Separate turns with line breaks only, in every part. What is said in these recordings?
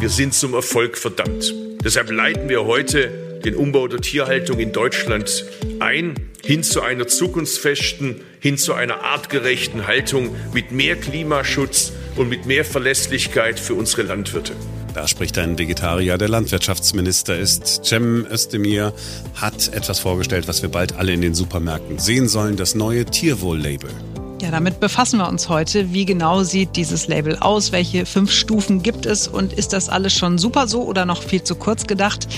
wir sind zum Erfolg verdammt. Deshalb leiten wir heute den Umbau der Tierhaltung in Deutschland ein, hin zu einer zukunftsfesten, hin zu einer artgerechten Haltung mit mehr Klimaschutz und mit mehr Verlässlichkeit für unsere Landwirte.
Da spricht ein Vegetarier, der Landwirtschaftsminister ist. Cem Özdemir hat etwas vorgestellt, was wir bald alle in den Supermärkten sehen sollen, das neue Tierwohl-Label.
Ja, damit befassen wir uns heute. Wie genau sieht dieses Label aus? Welche fünf Stufen gibt es? Und ist das alles schon super so oder noch viel zu kurz gedacht?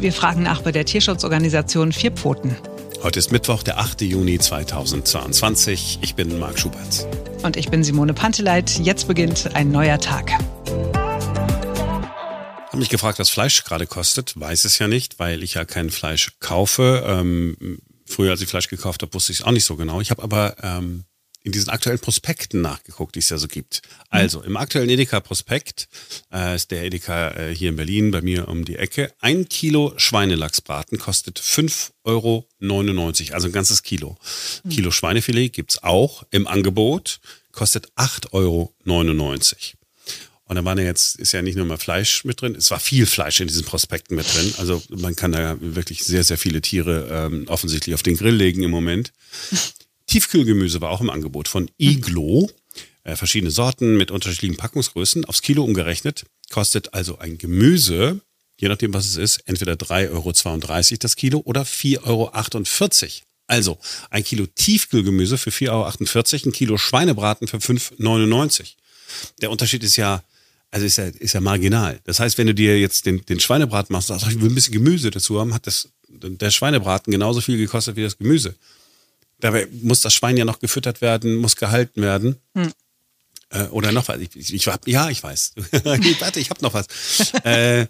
Wir fragen nach bei der Tierschutzorganisation Vier Pfoten.
Heute ist Mittwoch, der 8. Juni 2022. Ich bin Marc Schubert.
Und ich bin Simone Panteleit. Jetzt beginnt ein neuer Tag.
Habe mich gefragt, was Fleisch gerade kostet. Weiß es ja nicht, weil ich ja kein Fleisch kaufe. Ähm, früher, als ich Fleisch gekauft habe, wusste ich es auch nicht so genau. Ich habe aber ähm, in diesen aktuellen Prospekten nachgeguckt, die es ja so gibt. Also im aktuellen Edeka-Prospekt äh, ist der Edeka äh, hier in Berlin bei mir um die Ecke. Ein Kilo Schweinelachsbraten kostet 5,99 Euro, also ein ganzes Kilo. Mhm. Kilo Schweinefilet gibt's auch im Angebot, kostet 8,99 Euro. Und da war ja jetzt, ist ja nicht nur mal Fleisch mit drin, es war viel Fleisch in diesen Prospekten mit drin. Also man kann da wirklich sehr, sehr viele Tiere ähm, offensichtlich auf den Grill legen im Moment. Tiefkühlgemüse war auch im Angebot von Iglo. Äh, verschiedene Sorten mit unterschiedlichen Packungsgrößen. Aufs Kilo umgerechnet kostet also ein Gemüse, je nachdem was es ist, entweder 3,32 Euro das Kilo oder 4,48 Euro. Also ein Kilo Tiefkühlgemüse für 4,48 Euro, ein Kilo Schweinebraten für 5,99 Euro. Der Unterschied ist ja, also ist ja, ist ja marginal. Das heißt, wenn du dir jetzt den, den Schweinebraten machst, sagst, ich will ein bisschen Gemüse dazu haben, hat das, der Schweinebraten genauso viel gekostet wie das Gemüse. Dabei muss das Schwein ja noch gefüttert werden, muss gehalten werden. Hm. Äh, oder noch was. Ich, ich, hab, ja, ich weiß. Warte, ich habe noch was. äh,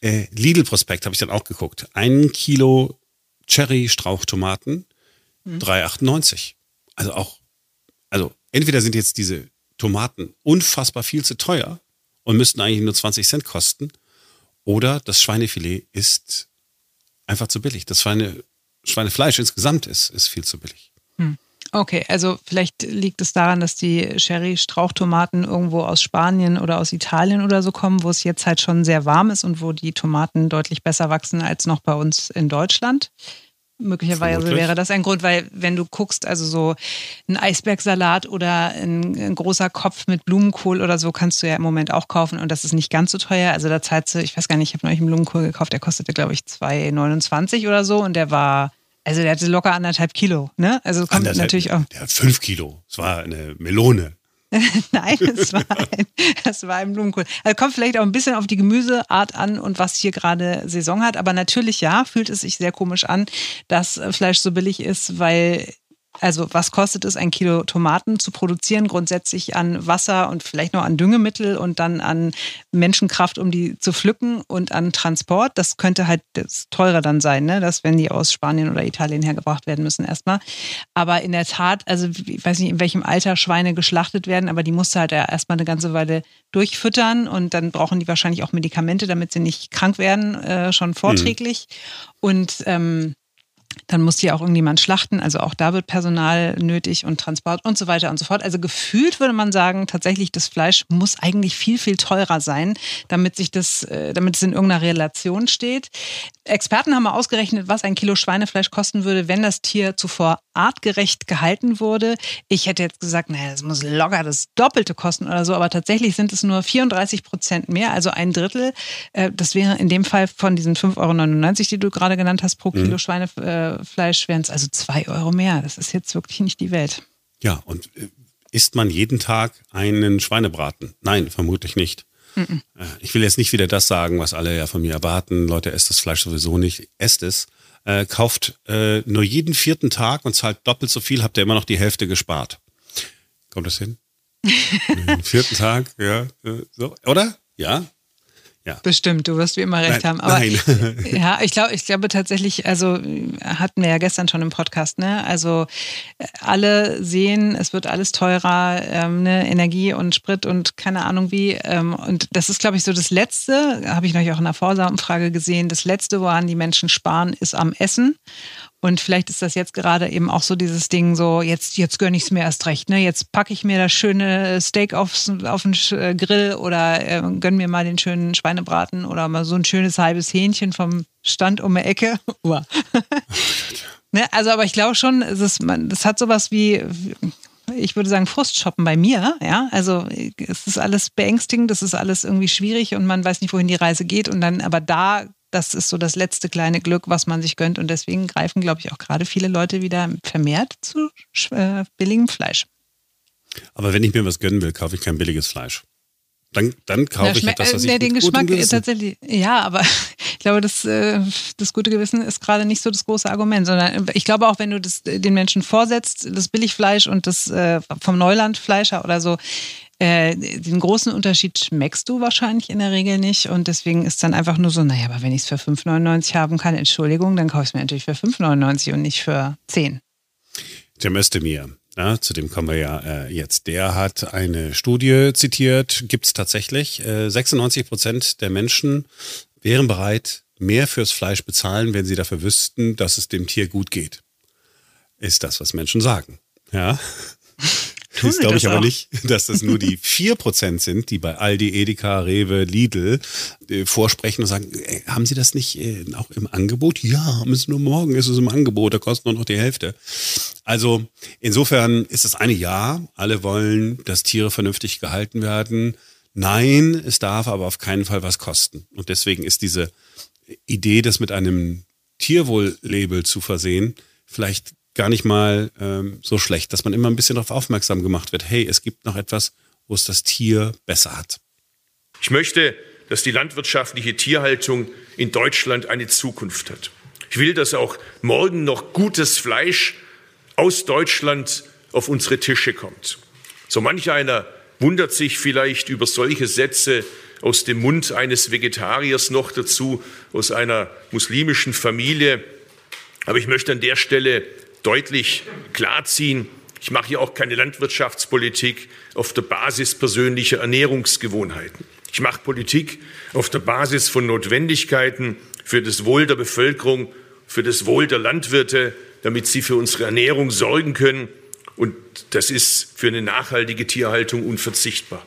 äh, Lidl-Prospekt habe ich dann auch geguckt. Ein Kilo Cherry-Strauchtomaten, hm. 3,98. Also auch, also entweder sind jetzt diese Tomaten unfassbar viel zu teuer und müssten eigentlich nur 20 Cent kosten, oder das Schweinefilet ist einfach zu billig. Das Schweine, Schweinefleisch insgesamt ist, ist viel zu billig. Hm.
Okay, also vielleicht liegt es daran, dass die Sherry-Strauchtomaten irgendwo aus Spanien oder aus Italien oder so kommen, wo es jetzt halt schon sehr warm ist und wo die Tomaten deutlich besser wachsen als noch bei uns in Deutschland. Möglicherweise Vermutlich. wäre das ein Grund, weil wenn du guckst, also so ein Eisbergsalat oder ein, ein, großer Kopf mit Blumenkohl oder so kannst du ja im Moment auch kaufen und das ist nicht ganz so teuer. Also da zahlst du, ich weiß gar nicht, ich habe neulich einen Blumenkohl gekauft, der kostete glaube ich 2,29 oder so und der war, also der hatte locker anderthalb Kilo, ne? Also kommt anderthalb, natürlich auch.
Der hat fünf Kilo. Es war eine Melone.
Nein, es war, ein, das war ein Blumenkohl. Also kommt vielleicht auch ein bisschen auf die Gemüseart an und was hier gerade Saison hat. Aber natürlich ja, fühlt es sich sehr komisch an, dass Fleisch so billig ist, weil also was kostet es, ein Kilo Tomaten zu produzieren, grundsätzlich an Wasser und vielleicht noch an Düngemittel und dann an Menschenkraft, um die zu pflücken und an Transport. Das könnte halt das teurer dann sein, ne? dass wenn die aus Spanien oder Italien hergebracht werden müssen erstmal. Aber in der Tat, also ich weiß nicht, in welchem Alter Schweine geschlachtet werden, aber die musst du halt erstmal eine ganze Weile durchfüttern und dann brauchen die wahrscheinlich auch Medikamente, damit sie nicht krank werden, äh, schon vorträglich. Mhm. Und ähm, dann muss hier auch irgendjemand schlachten. Also auch da wird Personal nötig und Transport und so weiter und so fort. Also gefühlt würde man sagen, tatsächlich das Fleisch muss eigentlich viel, viel teurer sein, damit sich das, äh, damit es in irgendeiner Relation steht. Experten haben mal ausgerechnet, was ein Kilo Schweinefleisch kosten würde, wenn das Tier zuvor artgerecht gehalten wurde. Ich hätte jetzt gesagt, naja, das muss locker das Doppelte kosten oder so, aber tatsächlich sind es nur 34 Prozent mehr, also ein Drittel. Äh, das wäre in dem Fall von diesen 5,99 Euro, die du gerade genannt hast, pro Kilo mhm. Schweinefleisch, wären es also zwei Euro mehr. Das ist jetzt wirklich nicht die Welt.
Ja, und äh, isst man jeden Tag einen Schweinebraten? Nein, vermutlich nicht. Mhm. Ich will jetzt nicht wieder das sagen, was alle ja von mir erwarten. Leute, esst das Fleisch sowieso nicht. Esst es äh, kauft äh, nur jeden vierten Tag und zahlt doppelt so viel, habt ihr immer noch die Hälfte gespart. Kommt das hin? Den vierten Tag, ja, äh, so, oder? Ja, ja.
Bestimmt, du wirst wie immer recht
nein,
haben. Aber
nein.
ja, ich glaube, ich glaube tatsächlich, also hatten wir ja gestern schon im Podcast, ne? Also alle sehen, es wird alles teurer, ähm, ne? Energie und Sprit und keine Ahnung wie. Ähm, und das ist, glaube ich, so das Letzte, habe ich neulich auch in der Vorsaumfrage gesehen, das Letzte, woran die Menschen sparen, ist am Essen. Und vielleicht ist das jetzt gerade eben auch so dieses Ding, so jetzt, jetzt gönne ich es mir erst recht. Ne? Jetzt packe ich mir das schöne Steak aufs, auf den äh, Grill oder äh, gönne mir mal den schönen Schweinebraten oder mal so ein schönes halbes Hähnchen vom Stand um die Ecke. ne? Also, aber ich glaube schon, es ist, man, das hat sowas wie, ich würde sagen, Frustshoppen bei mir. Ja, also es ist alles beängstigend, das ist alles irgendwie schwierig und man weiß nicht, wohin die Reise geht. Und dann, aber da, das ist so das letzte kleine Glück, was man sich gönnt. Und deswegen greifen, glaube ich, auch gerade viele Leute wieder vermehrt zu äh, billigem Fleisch.
Aber wenn ich mir was gönnen will, kaufe ich kein billiges Fleisch. Dann, dann kaufe
Na,
ich etwas, was
äh,
ich
Den Geschmack tatsächlich, ja, aber ich glaube, das, äh, das gute Gewissen ist gerade nicht so das große Argument, sondern ich glaube auch, wenn du das den Menschen vorsetzt, das Billigfleisch und das äh, vom Neulandfleischer oder so, äh, den großen Unterschied schmeckst du wahrscheinlich in der Regel nicht und deswegen ist dann einfach nur so, naja, aber wenn ich es für 5,99 haben kann, Entschuldigung, dann kaufe ich es mir natürlich für 5,99 und nicht für 10.
Cem Özdemir, ja, zu dem kommen wir ja äh, jetzt. Der hat eine Studie zitiert, gibt es tatsächlich. Äh, 96 Prozent der Menschen wären bereit, mehr fürs Fleisch bezahlen, wenn sie dafür wüssten, dass es dem Tier gut geht. Ist das, was Menschen sagen. Ja. Das glaube ich aber auch. nicht, dass das nur die 4% sind, die bei Aldi, Edeka, Rewe, Lidl äh, vorsprechen und sagen, ey, haben Sie das nicht äh, auch im Angebot? Ja, müssen nur morgen ist es im Angebot, da kostet nur noch die Hälfte. Also insofern ist das eine Ja, alle wollen, dass Tiere vernünftig gehalten werden. Nein, es darf aber auf keinen Fall was kosten. Und deswegen ist diese Idee, das mit einem Tierwohl-Label zu versehen, vielleicht gar nicht mal ähm, so schlecht, dass man immer ein bisschen darauf aufmerksam gemacht wird, hey, es gibt noch etwas, wo es das Tier besser hat.
Ich möchte, dass die landwirtschaftliche Tierhaltung in Deutschland eine Zukunft hat. Ich will, dass auch morgen noch gutes Fleisch aus Deutschland auf unsere Tische kommt. So manch einer wundert sich vielleicht über solche Sätze aus dem Mund eines Vegetariers noch dazu, aus einer muslimischen Familie. Aber ich möchte an der Stelle deutlich klarziehen. Ich mache hier auch keine Landwirtschaftspolitik auf der Basis persönlicher Ernährungsgewohnheiten. Ich mache Politik auf der Basis von Notwendigkeiten für das Wohl der Bevölkerung, für das Wohl der Landwirte, damit sie für unsere Ernährung sorgen können. Und das ist für eine nachhaltige Tierhaltung unverzichtbar.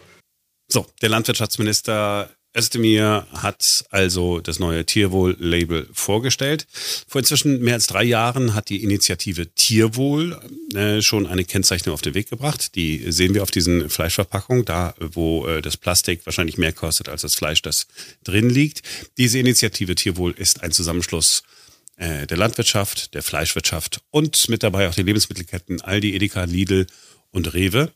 So, der Landwirtschaftsminister Özdemir hat also das neue Tierwohl-Label vorgestellt. Vor inzwischen mehr als drei Jahren hat die Initiative Tierwohl äh, schon eine Kennzeichnung auf den Weg gebracht. Die sehen wir auf diesen Fleischverpackungen, da wo äh, das Plastik wahrscheinlich mehr kostet als das Fleisch, das drin liegt. Diese Initiative Tierwohl ist ein Zusammenschluss äh, der Landwirtschaft, der Fleischwirtschaft und mit dabei auch die Lebensmittelketten Aldi, Edeka, Lidl und Rewe.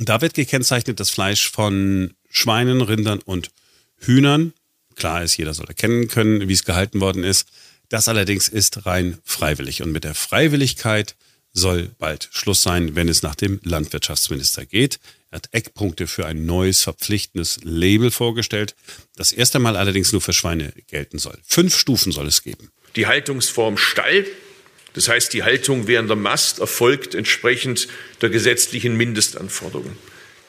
Da wird gekennzeichnet das Fleisch von Schweinen, Rindern und Hühnern. Klar ist, jeder soll erkennen können, wie es gehalten worden ist. Das allerdings ist rein freiwillig. Und mit der Freiwilligkeit soll bald Schluss sein, wenn es nach dem Landwirtschaftsminister geht. Er hat Eckpunkte für ein neues verpflichtendes Label vorgestellt, das erst einmal allerdings nur für Schweine gelten soll. Fünf Stufen soll es geben.
Die Haltungsform Stall, das heißt die Haltung während der Mast, erfolgt entsprechend der gesetzlichen Mindestanforderungen.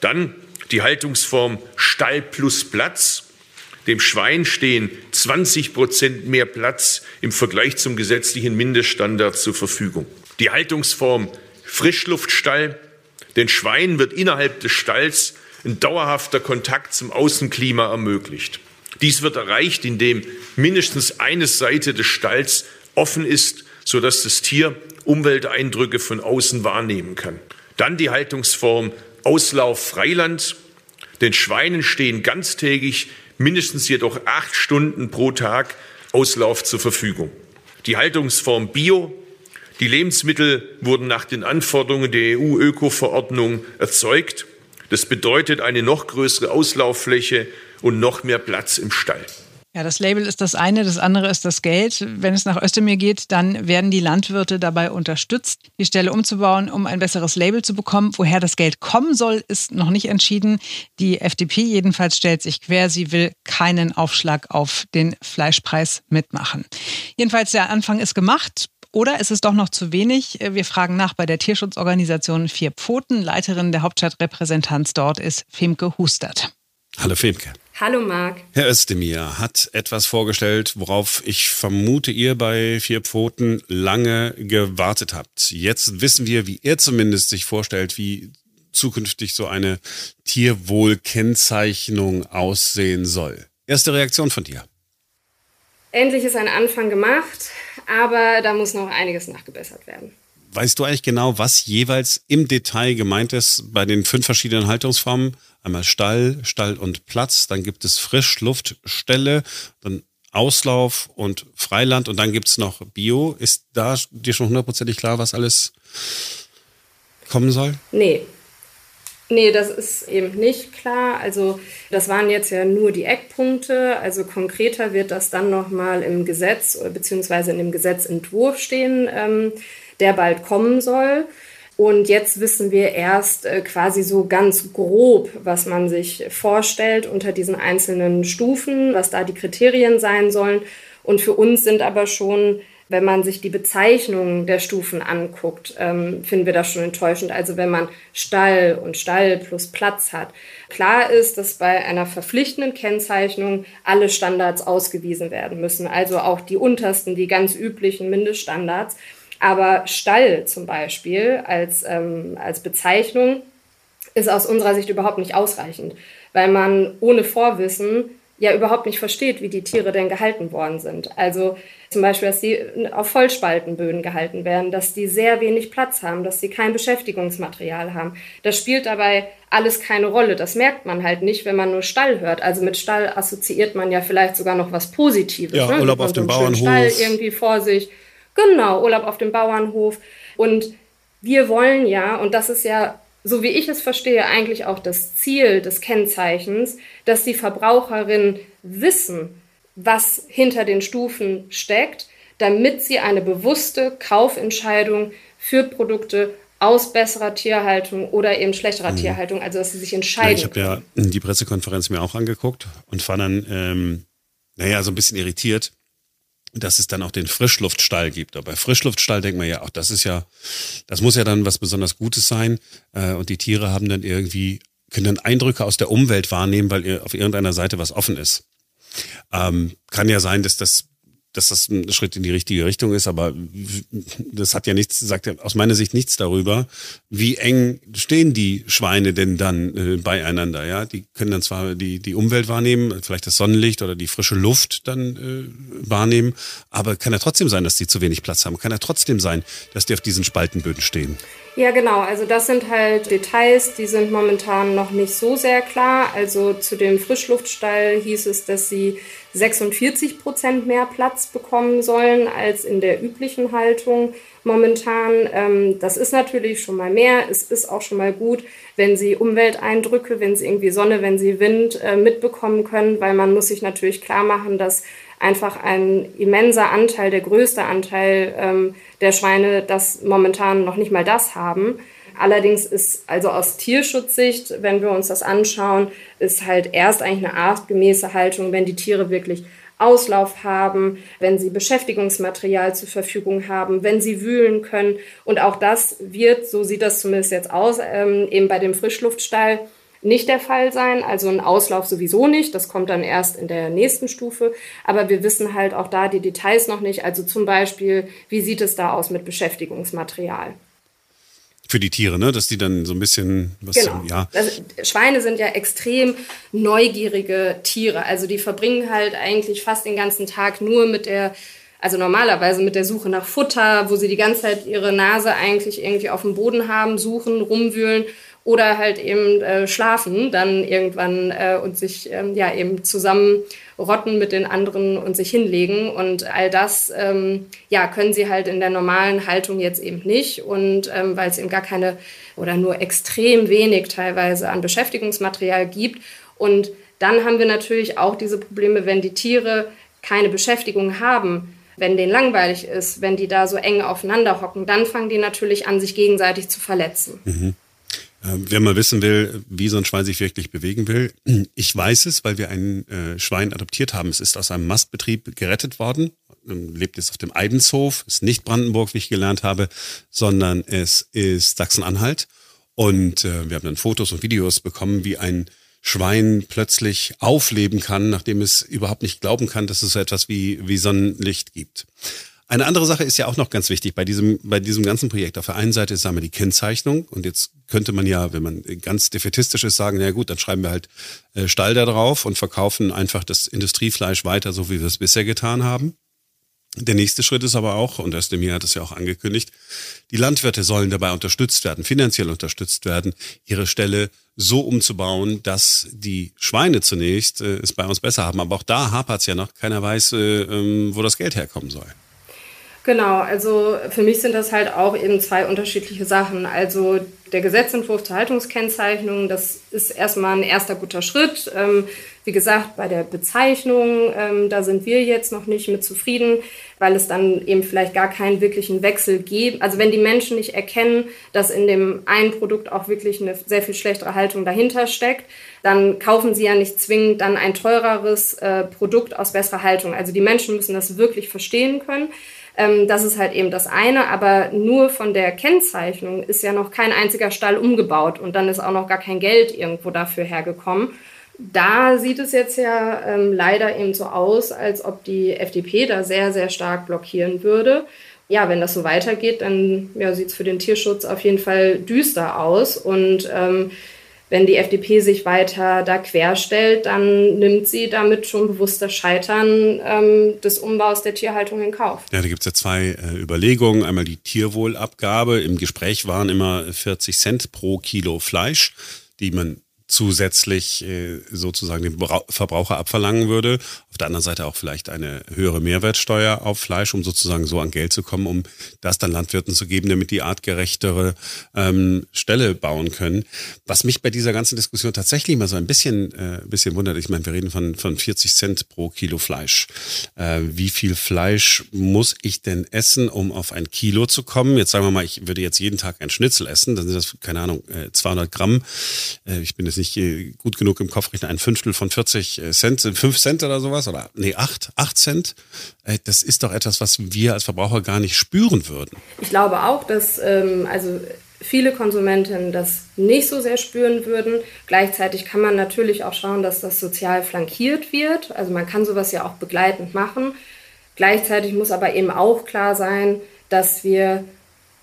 Dann die Haltungsform Stall plus Platz. Dem Schwein stehen 20 Prozent mehr Platz im Vergleich zum gesetzlichen Mindeststandard zur Verfügung. Die Haltungsform Frischluftstall. Den Schweinen wird innerhalb des Stalls ein dauerhafter Kontakt zum Außenklima ermöglicht. Dies wird erreicht, indem mindestens eine Seite des Stalls offen ist, sodass das Tier Umwelteindrücke von außen wahrnehmen kann. Dann die Haltungsform Auslauf Freiland. Den Schweinen stehen ganztägig mindestens jedoch acht Stunden pro Tag Auslauf zur Verfügung. Die Haltungsform Bio. Die Lebensmittel wurden nach den Anforderungen der EU-Öko-Verordnung erzeugt. Das bedeutet eine noch größere Auslauffläche und noch mehr Platz im Stall.
Ja, das Label ist das eine, das andere ist das Geld. Wenn es nach Özdemir geht, dann werden die Landwirte dabei unterstützt, die Stelle umzubauen, um ein besseres Label zu bekommen. Woher das Geld kommen soll, ist noch nicht entschieden. Die FDP jedenfalls stellt sich quer. Sie will keinen Aufschlag auf den Fleischpreis mitmachen. Jedenfalls der Anfang ist gemacht. Oder ist es doch noch zu wenig? Wir fragen nach bei der Tierschutzorganisation Vier Pfoten. Leiterin der Hauptstadtrepräsentanz dort ist Femke Hustert.
Hallo Femke.
Hallo Marc.
Herr Özdemir hat etwas vorgestellt, worauf ich vermute, ihr bei Vier Pfoten lange gewartet habt. Jetzt wissen wir, wie er zumindest sich vorstellt, wie zukünftig so eine Tierwohlkennzeichnung aussehen soll. Erste Reaktion von dir.
Endlich ist ein Anfang gemacht, aber da muss noch einiges nachgebessert werden.
Weißt du eigentlich genau, was jeweils im Detail gemeint ist bei den fünf verschiedenen Haltungsformen? Einmal Stall, Stall und Platz, dann gibt es Frischluftstelle, dann Auslauf und Freiland und dann gibt es noch Bio. Ist da dir schon hundertprozentig klar, was alles kommen soll?
Nee, Nee, das ist eben nicht klar. Also das waren jetzt ja nur die Eckpunkte. Also konkreter wird das dann nochmal im Gesetz beziehungsweise in dem Gesetzentwurf stehen, ähm, der bald kommen soll. Und jetzt wissen wir erst äh, quasi so ganz grob, was man sich vorstellt unter diesen einzelnen Stufen, was da die Kriterien sein sollen. Und für uns sind aber schon wenn man sich die Bezeichnungen der Stufen anguckt, ähm, finden wir das schon enttäuschend. Also wenn man Stall und Stall plus Platz hat. Klar ist, dass bei einer verpflichtenden Kennzeichnung alle Standards ausgewiesen werden müssen. Also auch die untersten, die ganz üblichen Mindeststandards. Aber Stall zum Beispiel als, ähm, als Bezeichnung ist aus unserer Sicht überhaupt nicht ausreichend, weil man ohne Vorwissen ja überhaupt nicht versteht, wie die Tiere denn gehalten worden sind. Also zum Beispiel, dass sie auf Vollspaltenböden gehalten werden, dass die sehr wenig Platz haben, dass sie kein Beschäftigungsmaterial haben. Das spielt dabei alles keine Rolle. Das merkt man halt nicht, wenn man nur Stall hört. Also mit Stall assoziiert man ja vielleicht sogar noch was Positives.
Ja,
ne?
Urlaub auf dem Bauernhof.
Stall irgendwie vor sich. Genau, Urlaub auf dem Bauernhof. Und wir wollen ja, und das ist ja so wie ich es verstehe, eigentlich auch das Ziel des Kennzeichens, dass die Verbraucherinnen wissen, was hinter den Stufen steckt, damit sie eine bewusste Kaufentscheidung für Produkte aus besserer Tierhaltung oder eben schlechterer mhm. Tierhaltung, also dass sie sich entscheiden.
Ja, ich habe ja die Pressekonferenz mir auch angeguckt und war dann, ähm, naja, so ein bisschen irritiert, dass es dann auch den Frischluftstall gibt. Aber bei Frischluftstall denkt man ja, auch das ist ja, das muss ja dann was besonders Gutes sein. Äh, und die Tiere haben dann irgendwie, können dann Eindrücke aus der Umwelt wahrnehmen, weil auf irgendeiner Seite was offen ist. Ähm, kann ja sein, dass das dass das ein Schritt in die richtige Richtung ist, aber das hat ja nichts, sagt ja aus meiner Sicht nichts darüber, wie eng stehen die Schweine denn dann äh, beieinander, ja? Die können dann zwar die, die Umwelt wahrnehmen, vielleicht das Sonnenlicht oder die frische Luft dann äh, wahrnehmen, aber kann ja trotzdem sein, dass die zu wenig Platz haben, kann ja trotzdem sein, dass die auf diesen Spaltenböden stehen.
Ja, genau. Also das sind halt Details, die sind momentan noch nicht so sehr klar. Also zu dem Frischluftstall hieß es, dass sie 46 Prozent mehr Platz bekommen sollen als in der üblichen Haltung momentan. Ähm, das ist natürlich schon mal mehr. Es ist auch schon mal gut, wenn sie Umwelteindrücke, wenn sie irgendwie Sonne, wenn sie Wind äh, mitbekommen können, weil man muss sich natürlich klar machen, dass einfach ein immenser Anteil, der größte Anteil ähm, der Schweine, das momentan noch nicht mal das haben. Allerdings ist also aus Tierschutzsicht, wenn wir uns das anschauen, ist halt erst eigentlich eine artgemäße Haltung, wenn die Tiere wirklich Auslauf haben, wenn sie Beschäftigungsmaterial zur Verfügung haben, wenn sie wühlen können. Und auch das wird, so sieht das zumindest jetzt aus, ähm, eben bei dem Frischluftstall nicht der Fall sein. Also ein Auslauf sowieso nicht. Das kommt dann erst in der nächsten Stufe. Aber wir wissen halt auch da die Details noch nicht. Also zum Beispiel, wie sieht es da aus mit Beschäftigungsmaterial?
Für die Tiere, ne? Dass die dann so ein bisschen was
genau. ja. Also, Schweine sind ja extrem neugierige Tiere. Also die verbringen halt eigentlich fast den ganzen Tag nur mit der also normalerweise mit der Suche nach Futter, wo sie die ganze Zeit ihre Nase eigentlich irgendwie auf dem Boden haben, suchen, rumwühlen oder halt eben äh, schlafen dann irgendwann äh, und sich ähm, ja eben zusammenrotten mit den anderen und sich hinlegen. Und all das ähm, ja können sie halt in der normalen Haltung jetzt eben nicht. Und ähm, weil es eben gar keine oder nur extrem wenig teilweise an Beschäftigungsmaterial gibt. Und dann haben wir natürlich auch diese Probleme, wenn die Tiere keine Beschäftigung haben, wenn denen langweilig ist, wenn die da so eng aufeinander hocken, dann fangen die natürlich an, sich gegenseitig zu verletzen.
Mhm. Ähm, wer mal wissen will, wie so ein Schwein sich wirklich bewegen will, ich weiß es, weil wir ein äh, Schwein adoptiert haben. Es ist aus einem Mastbetrieb gerettet worden, ähm, lebt jetzt auf dem Eidenshof, ist nicht Brandenburg, wie ich gelernt habe, sondern es ist Sachsen-Anhalt. Und äh, wir haben dann Fotos und Videos bekommen, wie ein Schwein plötzlich aufleben kann, nachdem es überhaupt nicht glauben kann, dass es so etwas wie, wie Sonnenlicht gibt. Eine andere Sache ist ja auch noch ganz wichtig bei diesem, bei diesem ganzen Projekt. Auf der einen Seite ist, sagen wir, die Kennzeichnung. Und jetzt könnte man ja, wenn man ganz defetistisch ist, sagen, na gut, dann schreiben wir halt äh, Stall da drauf und verkaufen einfach das Industriefleisch weiter, so wie wir es bisher getan haben. Der nächste Schritt ist aber auch, und Özdemir hat es ja auch angekündigt, die Landwirte sollen dabei unterstützt werden, finanziell unterstützt werden, ihre Stelle so umzubauen, dass die Schweine zunächst äh, es bei uns besser haben. Aber auch da hapert es ja noch. Keiner weiß, äh, ähm, wo das Geld herkommen soll.
Genau, also für mich sind das halt auch eben zwei unterschiedliche Sachen. Also der Gesetzentwurf zur Haltungskennzeichnung, das ist erstmal ein erster guter Schritt. Ähm, wie gesagt, bei der Bezeichnung, ähm, da sind wir jetzt noch nicht mit zufrieden, weil es dann eben vielleicht gar keinen wirklichen Wechsel gibt. Also wenn die Menschen nicht erkennen, dass in dem einen Produkt auch wirklich eine sehr viel schlechtere Haltung dahinter steckt, dann kaufen sie ja nicht zwingend dann ein teureres äh, Produkt aus besserer Haltung. Also die Menschen müssen das wirklich verstehen können. Ähm, das ist halt eben das eine, aber nur von der Kennzeichnung ist ja noch kein einziger Stall umgebaut und dann ist auch noch gar kein Geld irgendwo dafür hergekommen. Da sieht es jetzt ja ähm, leider eben so aus, als ob die FDP da sehr, sehr stark blockieren würde. Ja, wenn das so weitergeht, dann ja, sieht es für den Tierschutz auf jeden Fall düster aus. Und ähm, wenn die FDP sich weiter da querstellt, dann nimmt sie damit schon bewusst das Scheitern ähm, des Umbaus der Tierhaltung in Kauf.
Ja, da gibt es ja zwei äh, Überlegungen. Einmal die Tierwohlabgabe. Im Gespräch waren immer 40 Cent pro Kilo Fleisch, die man zusätzlich äh, sozusagen dem Verbraucher abverlangen würde. Auf der anderen Seite auch vielleicht eine höhere Mehrwertsteuer auf Fleisch, um sozusagen so an Geld zu kommen, um das dann Landwirten zu geben, damit die artgerechtere ähm, Stelle bauen können. Was mich bei dieser ganzen Diskussion tatsächlich mal so ein bisschen, äh, bisschen wundert, ich meine, wir reden von, von 40 Cent pro Kilo Fleisch. Äh, wie viel Fleisch muss ich denn essen, um auf ein Kilo zu kommen? Jetzt sagen wir mal, ich würde jetzt jeden Tag ein Schnitzel essen, dann sind das, keine Ahnung, 200 äh, Gramm. Äh, ich bin jetzt äh, gut genug im Kopf rechnen, ein Fünftel von 40 Cent, 5 Cent oder sowas oder nee, 8, 8 Cent. Äh, das ist doch etwas, was wir als Verbraucher gar nicht spüren würden.
Ich glaube auch, dass ähm, also viele Konsumenten das nicht so sehr spüren würden. Gleichzeitig kann man natürlich auch schauen, dass das sozial flankiert wird. Also man kann sowas ja auch begleitend machen. Gleichzeitig muss aber eben auch klar sein, dass wir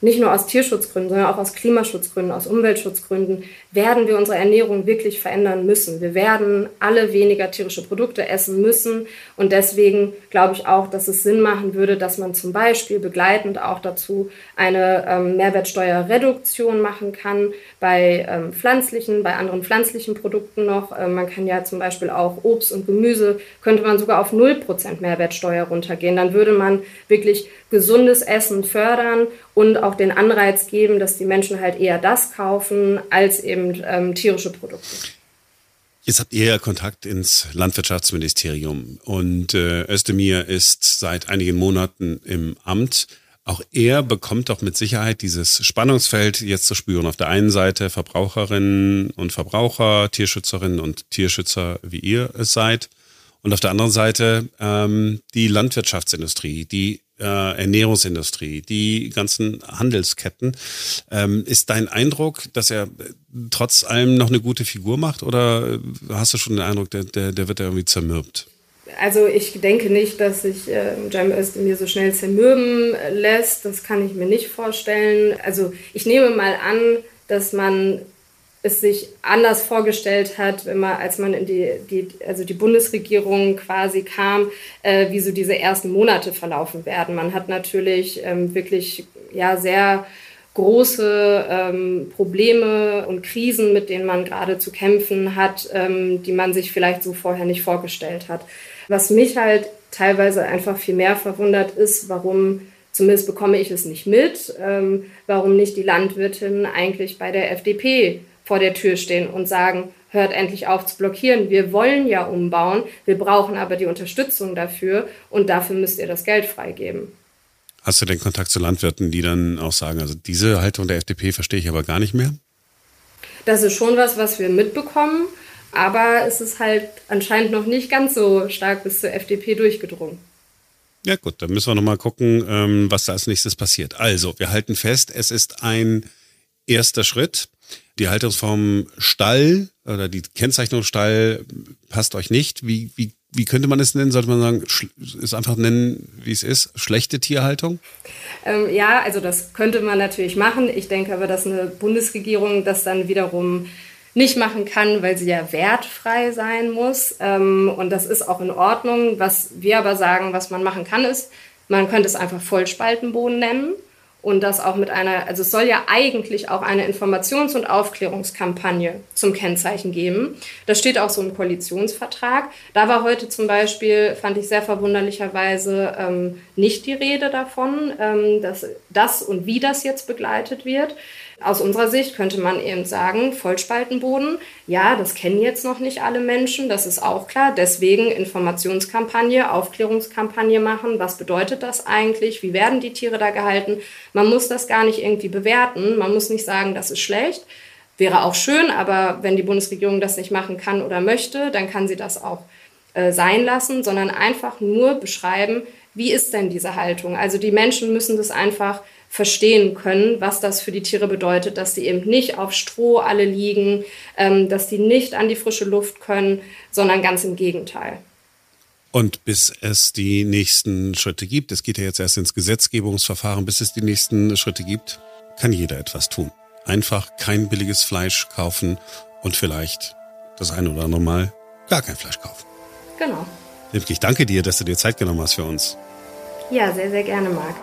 nicht nur aus Tierschutzgründen, sondern auch aus Klimaschutzgründen, aus Umweltschutzgründen, werden wir unsere Ernährung wirklich verändern müssen. Wir werden alle weniger tierische Produkte essen müssen. Und deswegen glaube ich auch, dass es Sinn machen würde, dass man zum Beispiel begleitend auch dazu eine ähm, Mehrwertsteuerreduktion machen kann bei ähm, pflanzlichen, bei anderen pflanzlichen Produkten noch. Ähm, man kann ja zum Beispiel auch Obst und Gemüse, könnte man sogar auf 0% Mehrwertsteuer runtergehen. Dann würde man wirklich gesundes Essen fördern und auch den Anreiz geben, dass die Menschen halt eher das kaufen als eben ähm, tierische Produkte.
Jetzt habt ihr ja Kontakt ins Landwirtschaftsministerium und äh, Özdemir ist seit einigen Monaten im Amt. Auch er bekommt doch mit Sicherheit dieses Spannungsfeld jetzt zu spüren. Auf der einen Seite Verbraucherinnen und Verbraucher, Tierschützerinnen und Tierschützer, wie ihr es seid. Und auf der anderen Seite ähm, die Landwirtschaftsindustrie, die äh, Ernährungsindustrie, die ganzen Handelsketten. Ähm, ist dein Eindruck, dass er trotz allem noch eine gute Figur macht oder hast du schon den Eindruck, der, der, der wird irgendwie zermürbt?
Also ich denke nicht, dass sich äh, Cem Özdemir so schnell zermürben lässt. Das kann ich mir nicht vorstellen. Also ich nehme mal an, dass man es sich anders vorgestellt hat, wenn man, als man in die, die, also die Bundesregierung quasi kam, äh, wie so diese ersten Monate verlaufen werden. Man hat natürlich ähm, wirklich ja sehr große ähm, Probleme und Krisen, mit denen man gerade zu kämpfen hat, ähm, die man sich vielleicht so vorher nicht vorgestellt hat. Was mich halt teilweise einfach viel mehr verwundert ist, warum zumindest bekomme ich es nicht mit, ähm, warum nicht die Landwirtin eigentlich bei der FDP vor der Tür stehen und sagen, hört endlich auf zu blockieren. Wir wollen ja umbauen, wir brauchen aber die Unterstützung dafür und dafür müsst ihr das Geld freigeben.
Hast du den Kontakt zu Landwirten, die dann auch sagen, also diese Haltung der FDP verstehe ich aber gar nicht mehr?
Das ist schon was, was wir mitbekommen, aber es ist halt anscheinend noch nicht ganz so stark bis zur FDP durchgedrungen.
Ja gut, dann müssen wir nochmal gucken, ähm, was da als nächstes passiert. Also, wir halten fest, es ist ein erster Schritt. die Haltungsform Stall oder die Kennzeichnung Stall passt euch nicht. Wie, wie, wie könnte man es nennen? Sollte man sagen, es einfach nennen, wie es ist? Schlechte Tierhaltung?
Ähm, ja, also das könnte man natürlich machen. Ich denke aber, dass eine Bundesregierung das dann wiederum nicht machen kann, weil sie ja wertfrei sein muss. Ähm, und das ist auch in Ordnung. Was wir aber sagen, was man machen kann, ist, man könnte es einfach Vollspaltenboden nennen und das auch mit einer, also es soll ja eigentlich auch eine Informations- und Aufklärungskampagne zum Kennzeichen geben. Das steht auch so im Koalitionsvertrag. Da war heute zum Beispiel, fand ich sehr verwunderlicherweise, ähm, nicht die Rede davon, ähm, dass das und wie das jetzt begleitet wird. Aus unserer Sicht könnte man eben sagen, Vollspaltenboden, ja, das kennen jetzt noch nicht alle Menschen, das ist auch klar. Deswegen Informationskampagne, Aufklärungskampagne machen. Was bedeutet das eigentlich? Wie werden die Tiere da gehalten? Man muss das gar nicht irgendwie bewerten. Man muss nicht sagen, das ist schlecht. Wäre auch schön, aber wenn die Bundesregierung das nicht machen kann oder möchte, dann kann sie das auch äh, sein lassen, sondern einfach nur beschreiben, wie ist denn diese Haltung? Also die Menschen müssen das einfach verstehen können, was das für die Tiere bedeutet, dass sie eben nicht auf Stroh alle liegen, ähm, dass die nicht an die frische Luft können, sondern ganz im Gegenteil.
Und bis es die nächsten Schritte gibt, es geht ja jetzt erst ins Gesetzgebungsverfahren, bis es die nächsten Schritte gibt, kann jeder etwas tun. Einfach kein billiges Fleisch kaufen und vielleicht das eine oder andere Mal gar kein Fleisch kaufen.
Genau.
Ich danke dir, dass du dir Zeit genommen hast für uns.
Ja, sehr, sehr gerne, Marc.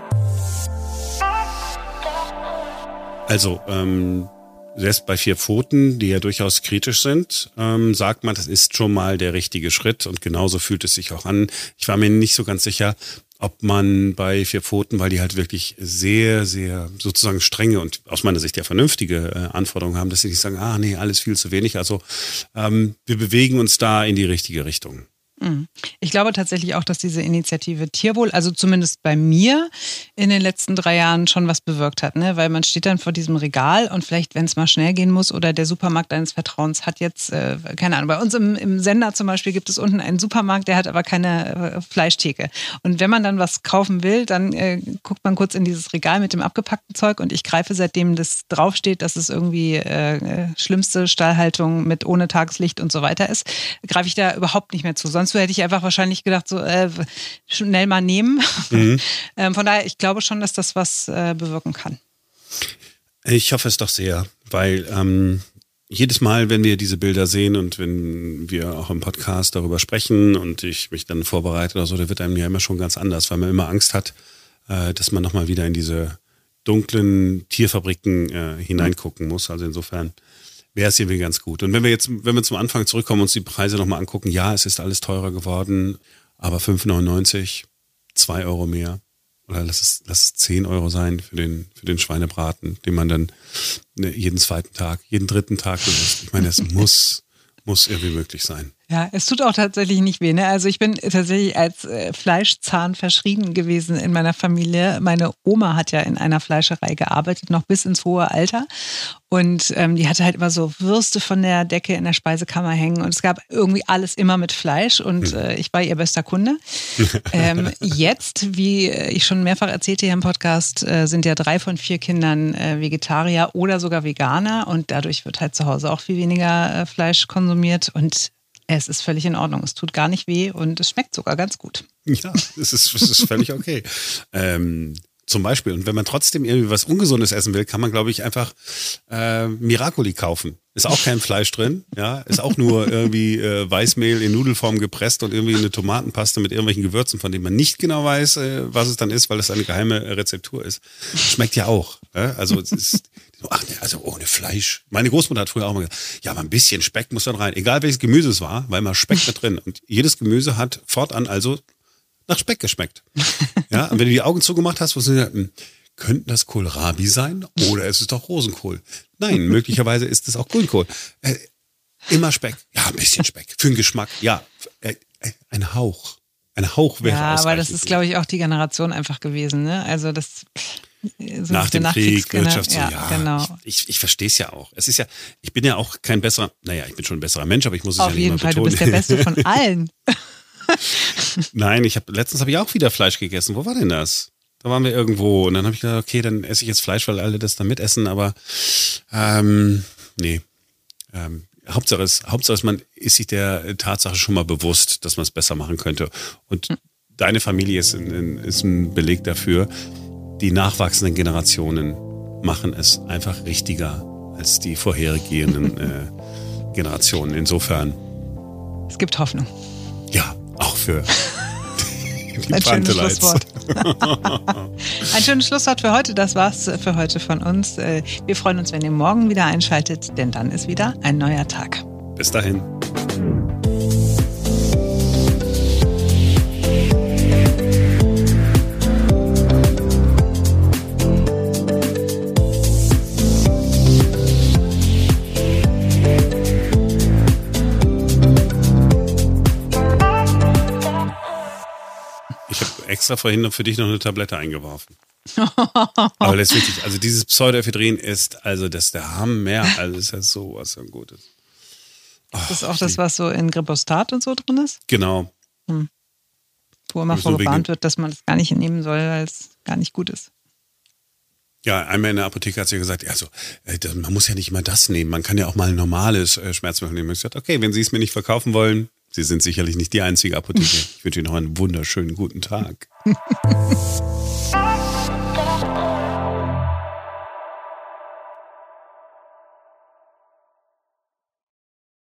Also, ähm, selbst bei vier Pfoten, die ja durchaus kritisch sind, ähm, sagt man, das ist schon mal der richtige Schritt und genauso fühlt es sich auch an. Ich war mir nicht so ganz sicher, ob man bei vier Pfoten, weil die halt wirklich sehr, sehr sozusagen strenge und aus meiner Sicht ja vernünftige äh, Anforderungen haben, dass sie nicht sagen, ah nee, alles viel zu wenig. Also ähm, wir bewegen uns da in die richtige Richtung.
Mhm. Ich glaube tatsächlich auch, dass diese Initiative Tierwohl, also zumindest bei mir in den letzten drei Jahren schon was bewirkt hat, ne? weil man steht dann vor diesem Regal und vielleicht, wenn es mal schnell gehen muss oder der Supermarkt deines Vertrauens hat jetzt, äh, keine Ahnung, bei uns im, im Sender zum Beispiel gibt es unten einen Supermarkt, der hat aber keine äh, Fleischtheke. Und wenn man dann was kaufen will, dann äh, guckt man kurz in dieses Regal mit dem abgepackten Zeug und ich greife, seitdem das draufsteht, dass es irgendwie äh, äh, schlimmste Stallhaltung mit ohne Tageslicht und so weiter ist, greife ich da überhaupt nicht mehr zu. Sonst sonst hätte ich einfach wahrscheinlich gedacht, so äh, schnell mal nehmen. Mhm. ähm, von daher, ich glaube schon, dass das was äh, bewirken kann.
Ich hoffe es doch sehr, weil ähm, jedes Mal, wenn wir diese Bilder sehen und wenn wir auch im Podcast darüber sprechen und ich mich dann vorbereite oder so, da wird einem ja immer schon ganz anders, weil man immer Angst hat, äh, dass man nochmal wieder in diese dunklen Tierfabriken äh, hineingucken muss. Also insofern wäre es irgendwie ganz gut. Und wenn wir jetzt, wenn wir zum Anfang zurückkommen und uns die Preise nochmal angucken, ja, es ist alles teurer geworden, aber 5,99, 2 Euro mehr. Oder lass es, lass es 10 Euro sein für den, für den Schweinebraten, den man dann ne, jeden zweiten Tag, jeden dritten Tag isst. Ich meine, es muss, muss irgendwie möglich sein.
Ja, es tut auch tatsächlich nicht weh. Ne? Also ich bin tatsächlich als äh, Fleischzahn verschrieben gewesen in meiner Familie. Meine Oma hat ja in einer Fleischerei gearbeitet, noch bis ins hohe Alter. Und ähm, die hatte halt immer so Würste von der Decke in der Speisekammer hängen. Und es gab irgendwie alles immer mit Fleisch. Und hm. äh, ich war ihr bester Kunde. ähm, jetzt, wie ich schon mehrfach erzählte hier im Podcast, äh, sind ja drei von vier Kindern äh, Vegetarier oder sogar Veganer. Und dadurch wird halt zu Hause auch viel weniger äh, Fleisch konsumiert. Und es ist völlig in Ordnung. Es tut gar nicht weh und es schmeckt sogar ganz gut.
Ja, es ist, es ist völlig okay. ähm, zum Beispiel. Und wenn man trotzdem irgendwie was Ungesundes essen will, kann man, glaube ich, einfach äh, Miracoli kaufen. Ist auch kein Fleisch drin, ja, ist auch nur irgendwie äh, Weißmehl in Nudelform gepresst und irgendwie eine Tomatenpaste mit irgendwelchen Gewürzen, von denen man nicht genau weiß, äh, was es dann ist, weil es eine geheime Rezeptur ist. Schmeckt ja auch. Ja? Also es ist, ach, also ohne Fleisch. Meine Großmutter hat früher auch mal gesagt, ja, aber ein bisschen Speck muss dann rein, egal welches Gemüse es war, weil man Speck mit drin. Und jedes Gemüse hat fortan also nach Speck geschmeckt. Ja, und wenn du die Augen zugemacht hast, was hm, könnten das Kohlrabi sein oder ist es doch Rosenkohl? Nein, möglicherweise ist es auch Grünkohl. Äh, immer Speck. Ja, ein bisschen Speck. Für den Geschmack. Ja, äh, äh, ein Hauch. Ein Hauch wäre Ja,
aber das ist, glaube ich, auch die Generation einfach gewesen. Ne? Also das
so nach dem Krieg, Wirtschaft, ja, ja, genau. Ich, ich, verstehe es ja auch. Es ist ja, ich bin ja auch kein besserer, naja, ich bin schon ein besserer Mensch, aber ich muss es
Auf
ja
nicht betonen. Auf jeden Fall, du bist der Beste von allen.
Nein, ich habe letztens habe ich auch wieder Fleisch gegessen. Wo war denn das? Da waren wir irgendwo und dann habe ich gedacht, okay, dann esse ich jetzt Fleisch, weil alle das dann mitessen, aber ähm, nee. Ähm, Hauptsache ist, Hauptsache ist, man ist sich der Tatsache schon mal bewusst, dass man es besser machen könnte. Und hm. deine Familie ist ein, ist ein Beleg dafür. Die nachwachsenden Generationen machen es einfach richtiger als die vorhergehenden äh, Generationen. Insofern.
Es gibt Hoffnung.
Ja, für
die Ein schönes Schlusswort. Ein schönes Schlusswort für heute. Das war's für heute von uns. Äh, wir freuen uns, wenn ihr morgen wieder einschaltet, denn dann ist wieder ein neuer Tag.
Bis dahin. Extra vorhin für dich noch eine Tablette eingeworfen. Aber das ist wichtig. Also dieses Pseudoephedrin ist, also das ist der Hammer. Also ist ja so was ein Gutes.
Oh, ist das auch das, was so in Gripostat und so drin ist?
Genau. Hm.
Wo immer vorgewarnt wird, dass man das gar nicht nehmen soll, weil es gar nicht gut ist.
Ja, einmal in der Apotheke hat sie gesagt, also äh, man muss ja nicht immer das nehmen, man kann ja auch mal ein normales äh, Schmerzmittel nehmen. Ich gesagt, okay, wenn Sie es mir nicht verkaufen wollen, Sie sind sicherlich nicht die einzige Apotheke. Ich wünsche Ihnen noch einen wunderschönen guten Tag.